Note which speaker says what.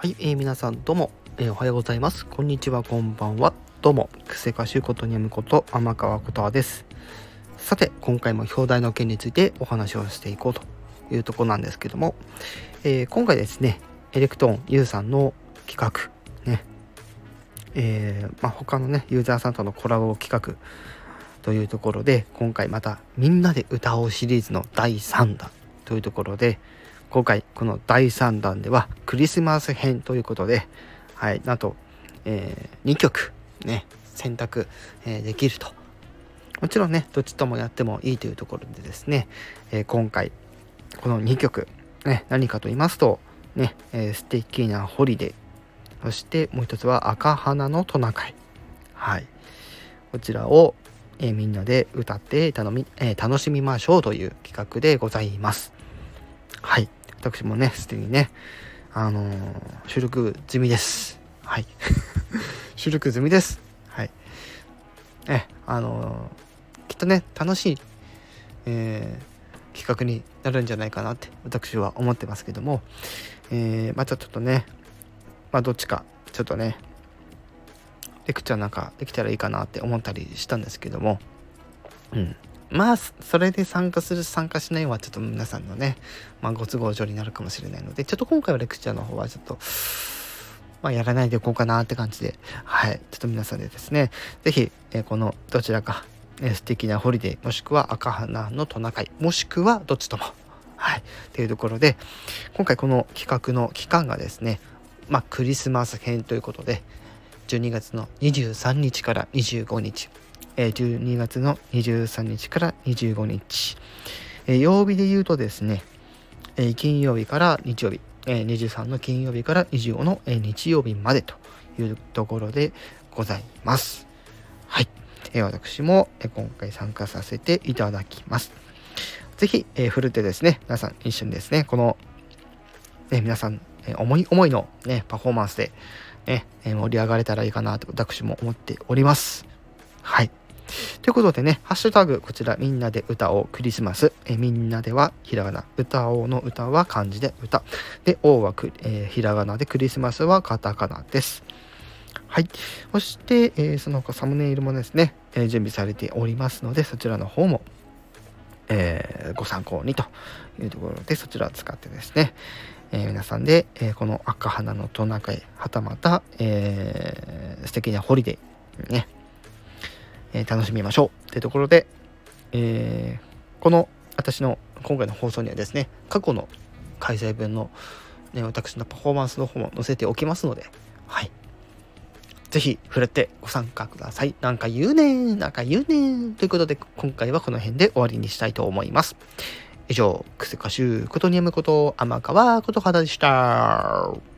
Speaker 1: はい、えー、皆さんどうも、えー、おはようございます。こんにちは、こんばんは。どうも、クセ歌手ことにゃむこと天川ことはです。さて、今回も表題の件についてお話をしていこうというとこなんですけども、えー、今回ですね、エレクトーン U さんの企画、ね、えー、まあ、他のね、ユーザーさんとのコラボ企画というところで、今回またみんなで歌おうシリーズの第3弾というところで、今回この第3弾ではクリスマス編ということで、はい、なんと、えー、2曲ね、選択、えー、できると。もちろんね、どっちともやってもいいというところでですね、えー、今回この2曲、ね、何かと言いますと、ね、えー、素敵なホリデー、そしてもう一つは赤花のトナカイ。はい。こちらを、えー、みんなで歌って頼み、えー、楽しみましょうという企画でございます。はい。私もね、すでにね、あのー、収録済みです。はい。収録済みです。はい。え、あのー、きっとね、楽しい、えー、企画になるんじゃないかなって私は思ってますけども、え、またちょっとね、まあどっちか、ちょっとね、レクチャーなんかできたらいいかなって思ったりしたんですけども、うん。まあ、それで参加する、参加しないはちょっと皆さんのね、まあ、ご都合上になるかもしれないので、ちょっと今回はレクチャーの方はちょっと、まあ、やらないでおこうかなって感じで、はい、ちょっと皆さんでですね、是非えー、このどちらか、えー、素敵なホリデー、もしくは赤花のトナカイ、もしくはどっちとも、はい、っていうところで、今回この企画の期間がですね、まあ、クリスマス編ということで、12月の23日から25日、え12月の23日から25日、え曜日で言うとですね、え金曜日から日曜日、え23の金曜日から25の、え日曜日までというところでございます。はい。え私も、え今回参加させていただきます。ぜひ、えふるってですね、皆さん一緒にですね、この、ね、皆さん、え思い思いの、ね、パフォーマンスで、ね、え盛り上がれたらいいかなと私も思っております。はい。ということでね、ハッシュタグ、こちら、みんなで歌おうクリスマス。えみんなではひらがな。歌おうの歌は漢字で歌。で、おうはく、えー、ひらがなで、クリスマスはカタカナです。はい。そして、えー、その他サムネイルもですね、えー、準備されておりますので、そちらの方も、えー、ご参考にというところで、そちらを使ってですね、え、皆さんで、え、この赤花のトナカイ、はたまた、えー、素敵なホリデー、ね、えー、楽しみましょうというところで、えー、この私の今回の放送にはですね過去の開催分の、ね、私のパフォーマンスの方も載せておきますのではいぜひ触れてご参加ください。なんか言うねー、なんか言うねー。ということで、今回はこの辺で終わりにしたいと思います。以上、クセ歌手ことにやむこと、天川ことはだでした。